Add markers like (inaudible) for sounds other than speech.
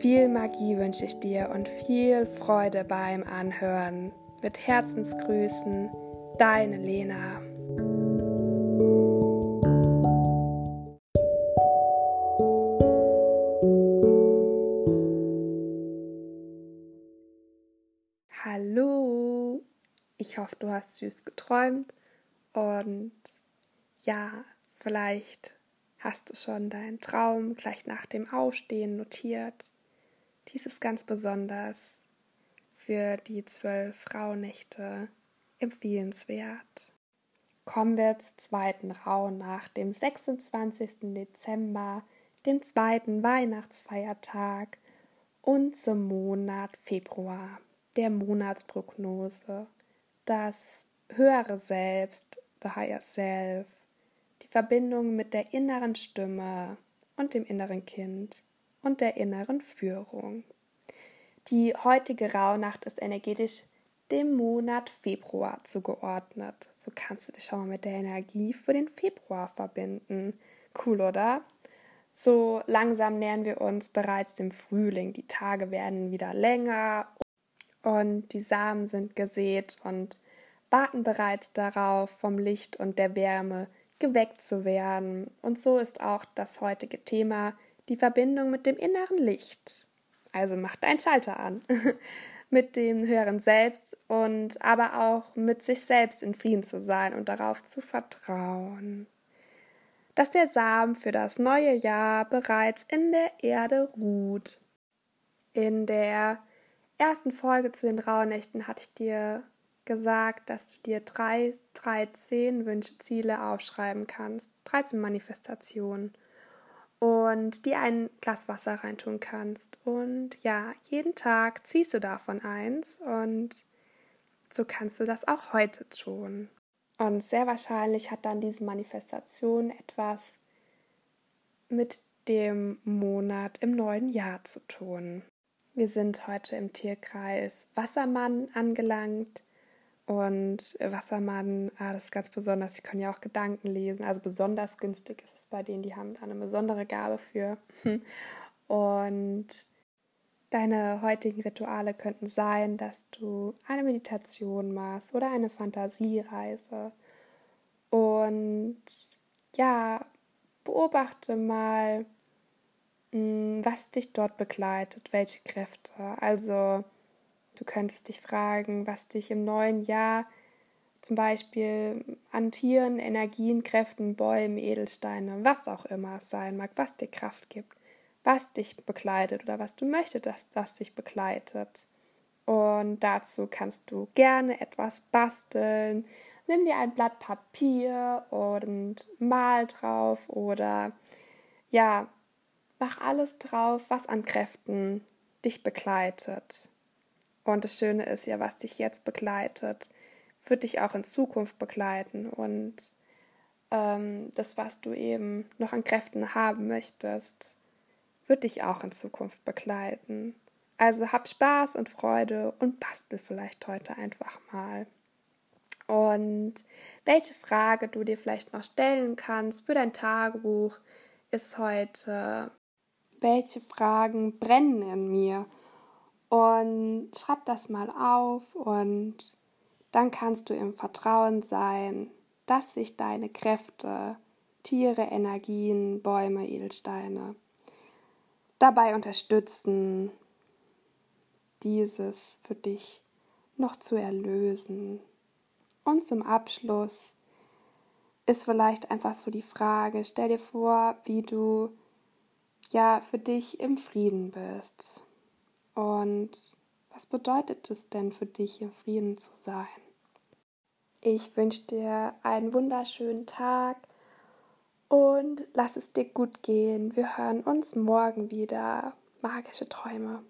Viel Magie wünsche ich dir und viel Freude beim Anhören. Mit Herzensgrüßen, deine Lena. Hallo, ich hoffe, du hast süß geträumt und ja, vielleicht hast du schon deinen Traum gleich nach dem Aufstehen notiert dies ist ganz besonders für die zwölf Rauhnächte empfehlenswert. Kommen wir zur zweiten Rauhnacht, dem 26. Dezember, dem zweiten Weihnachtsfeiertag und zum Monat Februar, der Monatsprognose, das höhere Selbst, the higher self, die Verbindung mit der inneren Stimme und dem inneren Kind und der inneren Führung. Die heutige Rauhnacht ist energetisch dem Monat Februar zugeordnet. So kannst du dich schon mal mit der Energie für den Februar verbinden. Cool, oder? So langsam nähern wir uns bereits dem Frühling. Die Tage werden wieder länger und die Samen sind gesät und warten bereits darauf, vom Licht und der Wärme geweckt zu werden. Und so ist auch das heutige Thema die Verbindung mit dem inneren Licht. Also mach deinen Schalter an. (laughs) mit dem höheren Selbst und aber auch mit sich selbst in Frieden zu sein und darauf zu vertrauen. Dass der Samen für das neue Jahr bereits in der Erde ruht. In der ersten Folge zu den Rauhnächten hatte ich dir gesagt, dass du dir drei, 13 Wünsche, Ziele aufschreiben kannst. 13 Manifestationen und dir ein Glas Wasser reintun kannst. Und ja, jeden Tag ziehst du davon eins und so kannst du das auch heute tun. Und sehr wahrscheinlich hat dann diese Manifestation etwas mit dem Monat im neuen Jahr zu tun. Wir sind heute im Tierkreis Wassermann angelangt und Wassermann, ah, das ist ganz besonders, sie können ja auch Gedanken lesen. Also besonders günstig ist es bei denen, die haben da eine besondere Gabe für. (laughs) Und deine heutigen Rituale könnten sein, dass du eine Meditation machst oder eine Fantasiereise. Und ja, beobachte mal, hm, was dich dort begleitet, welche Kräfte. Also Du könntest dich fragen, was dich im neuen Jahr zum Beispiel an Tieren, Energien, Kräften, Bäumen, Edelsteine, was auch immer es sein mag, was dir Kraft gibt, was dich begleitet oder was du möchtest, dass das dich begleitet. Und dazu kannst du gerne etwas basteln. Nimm dir ein Blatt Papier und mal drauf oder ja, mach alles drauf, was an Kräften dich begleitet. Und das Schöne ist ja, was dich jetzt begleitet, wird dich auch in Zukunft begleiten. Und ähm, das, was du eben noch an Kräften haben möchtest, wird dich auch in Zukunft begleiten. Also hab Spaß und Freude und bastel vielleicht heute einfach mal. Und welche Frage du dir vielleicht noch stellen kannst für dein Tagebuch ist heute, welche Fragen brennen in mir? Und schreib das mal auf und dann kannst du im Vertrauen sein, dass sich deine Kräfte, Tiere, Energien, Bäume, Edelsteine dabei unterstützen, dieses für dich noch zu erlösen. Und zum Abschluss ist vielleicht einfach so die Frage, stell dir vor, wie du ja für dich im Frieden bist. Und was bedeutet es denn für dich, im Frieden zu sein? Ich wünsche dir einen wunderschönen Tag und lass es dir gut gehen. Wir hören uns morgen wieder. Magische Träume.